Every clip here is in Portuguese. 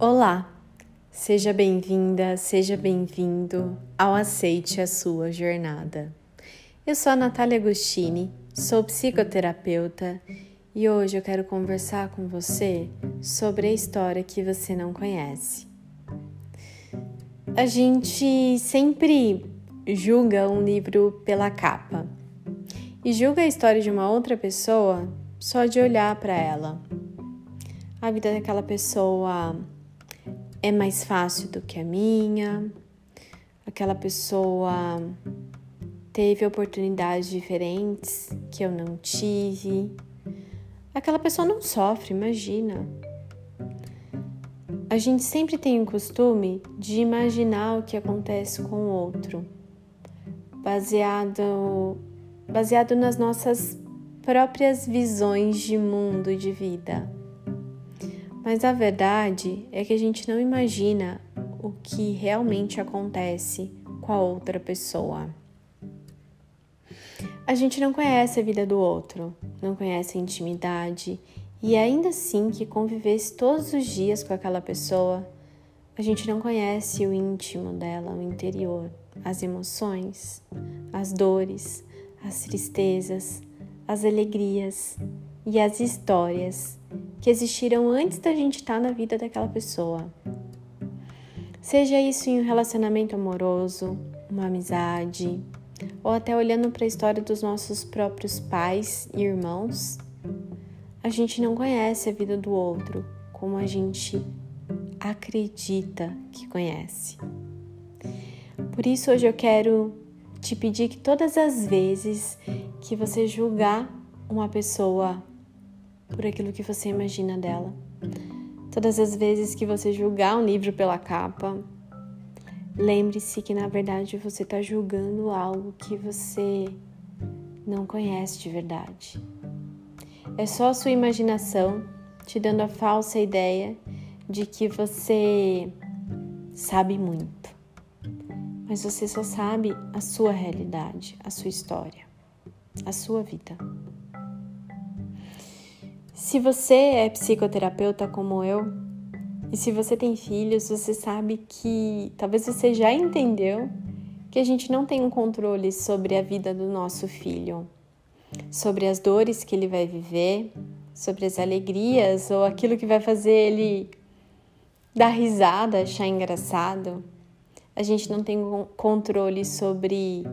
Olá, seja bem-vinda, seja bem-vindo ao Aceite a Sua Jornada. Eu sou a Natália Agostini, sou psicoterapeuta e hoje eu quero conversar com você sobre a história que você não conhece. A gente sempre julga um livro pela capa e julga a história de uma outra pessoa só de olhar para ela. A vida daquela pessoa é mais fácil do que a minha, aquela pessoa teve oportunidades diferentes que eu não tive. Aquela pessoa não sofre, imagina. A gente sempre tem o costume de imaginar o que acontece com o outro, baseado, baseado nas nossas próprias visões de mundo e de vida. Mas a verdade é que a gente não imagina o que realmente acontece com a outra pessoa. A gente não conhece a vida do outro, não conhece a intimidade, e ainda assim que convivesse todos os dias com aquela pessoa, a gente não conhece o íntimo dela, o interior, as emoções, as dores, as tristezas, as alegrias e as histórias que existiram antes da gente estar tá na vida daquela pessoa. Seja isso em um relacionamento amoroso, uma amizade, ou até olhando para a história dos nossos próprios pais e irmãos, a gente não conhece a vida do outro como a gente acredita que conhece. Por isso, hoje eu quero te pedir que todas as vezes que você julgar uma pessoa por aquilo que você imagina dela. Todas as vezes que você julgar um livro pela capa, lembre-se que na verdade você está julgando algo que você não conhece de verdade. É só a sua imaginação te dando a falsa ideia de que você sabe muito. Mas você só sabe a sua realidade, a sua história, a sua vida. Se você é psicoterapeuta como eu, e se você tem filhos, você sabe que talvez você já entendeu que a gente não tem um controle sobre a vida do nosso filho, sobre as dores que ele vai viver, sobre as alegrias ou aquilo que vai fazer ele dar risada, achar engraçado. A gente não tem controle sobre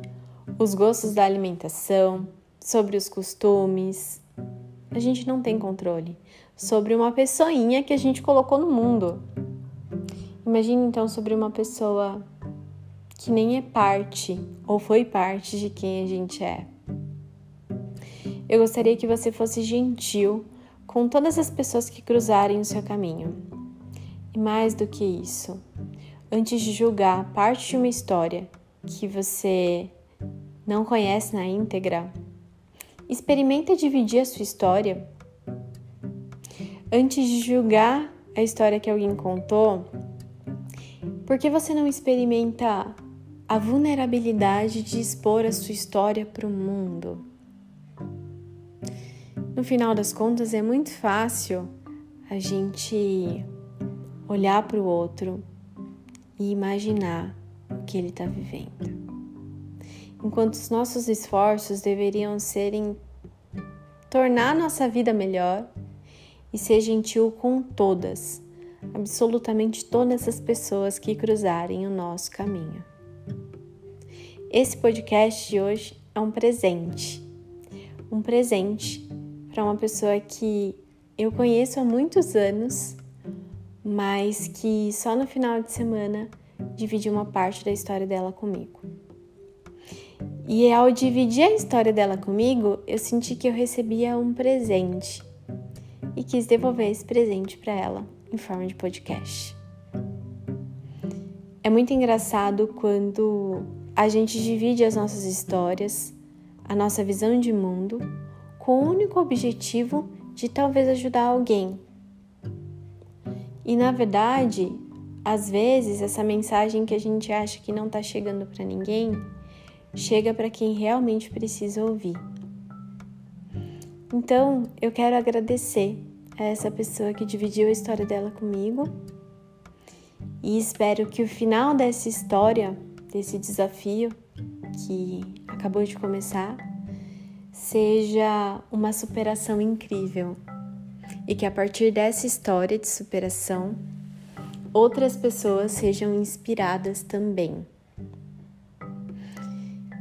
os gostos da alimentação, sobre os costumes, a gente não tem controle sobre uma pessoinha que a gente colocou no mundo. Imagine então sobre uma pessoa que nem é parte ou foi parte de quem a gente é. Eu gostaria que você fosse gentil com todas as pessoas que cruzarem o seu caminho. E mais do que isso, antes de julgar parte de uma história que você não conhece na íntegra, Experimenta dividir a sua história. Antes de julgar a história que alguém contou, por que você não experimenta a vulnerabilidade de expor a sua história para o mundo? No final das contas, é muito fácil a gente olhar para o outro e imaginar o que ele está vivendo enquanto os nossos esforços deveriam ser em tornar nossa vida melhor e ser gentil com todas, absolutamente todas as pessoas que cruzarem o nosso caminho. Esse podcast de hoje é um presente, um presente para uma pessoa que eu conheço há muitos anos, mas que só no final de semana dividiu uma parte da história dela comigo. E ao dividir a história dela comigo, eu senti que eu recebia um presente e quis devolver esse presente para ela em forma de podcast. É muito engraçado quando a gente divide as nossas histórias, a nossa visão de mundo, com o único objetivo de talvez ajudar alguém. E na verdade, às vezes, essa mensagem que a gente acha que não está chegando para ninguém chega para quem realmente precisa ouvir. Então, eu quero agradecer a essa pessoa que dividiu a história dela comigo E espero que o final dessa história, desse desafio que acabou de começar, seja uma superação incrível. E que a partir dessa história de superação, outras pessoas sejam inspiradas também.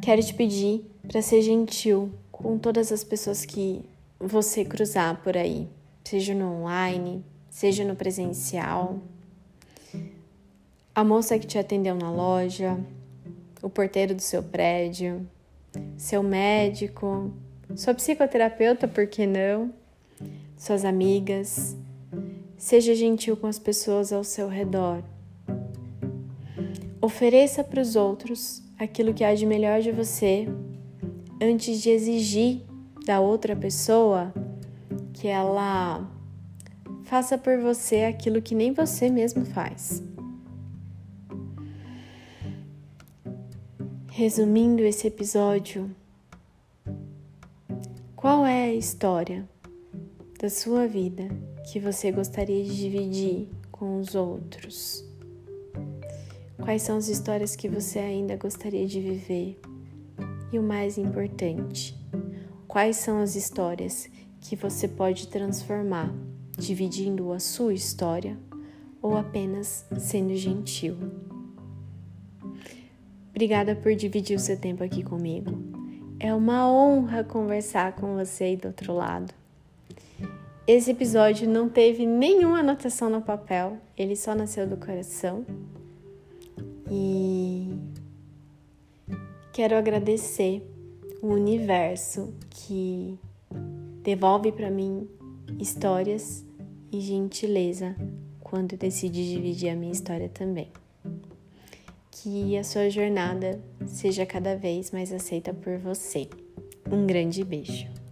Quero te pedir para ser gentil com todas as pessoas que você cruzar por aí, seja no online, seja no presencial. A moça que te atendeu na loja, o porteiro do seu prédio, seu médico, sua psicoterapeuta, por que não? Suas amigas. Seja gentil com as pessoas ao seu redor. Ofereça para os outros aquilo que há de melhor de você antes de exigir da outra pessoa que ela faça por você aquilo que nem você mesmo faz. Resumindo esse episódio, qual é a história da sua vida que você gostaria de dividir com os outros? Quais são as histórias que você ainda gostaria de viver? E o mais importante, quais são as histórias que você pode transformar dividindo a sua história ou apenas sendo gentil? Obrigada por dividir o seu tempo aqui comigo. É uma honra conversar com você aí do outro lado. Esse episódio não teve nenhuma anotação no papel, ele só nasceu do coração. E quero agradecer o universo que devolve para mim histórias e gentileza quando decidi dividir a minha história também. Que a sua jornada seja cada vez mais aceita por você. Um grande beijo.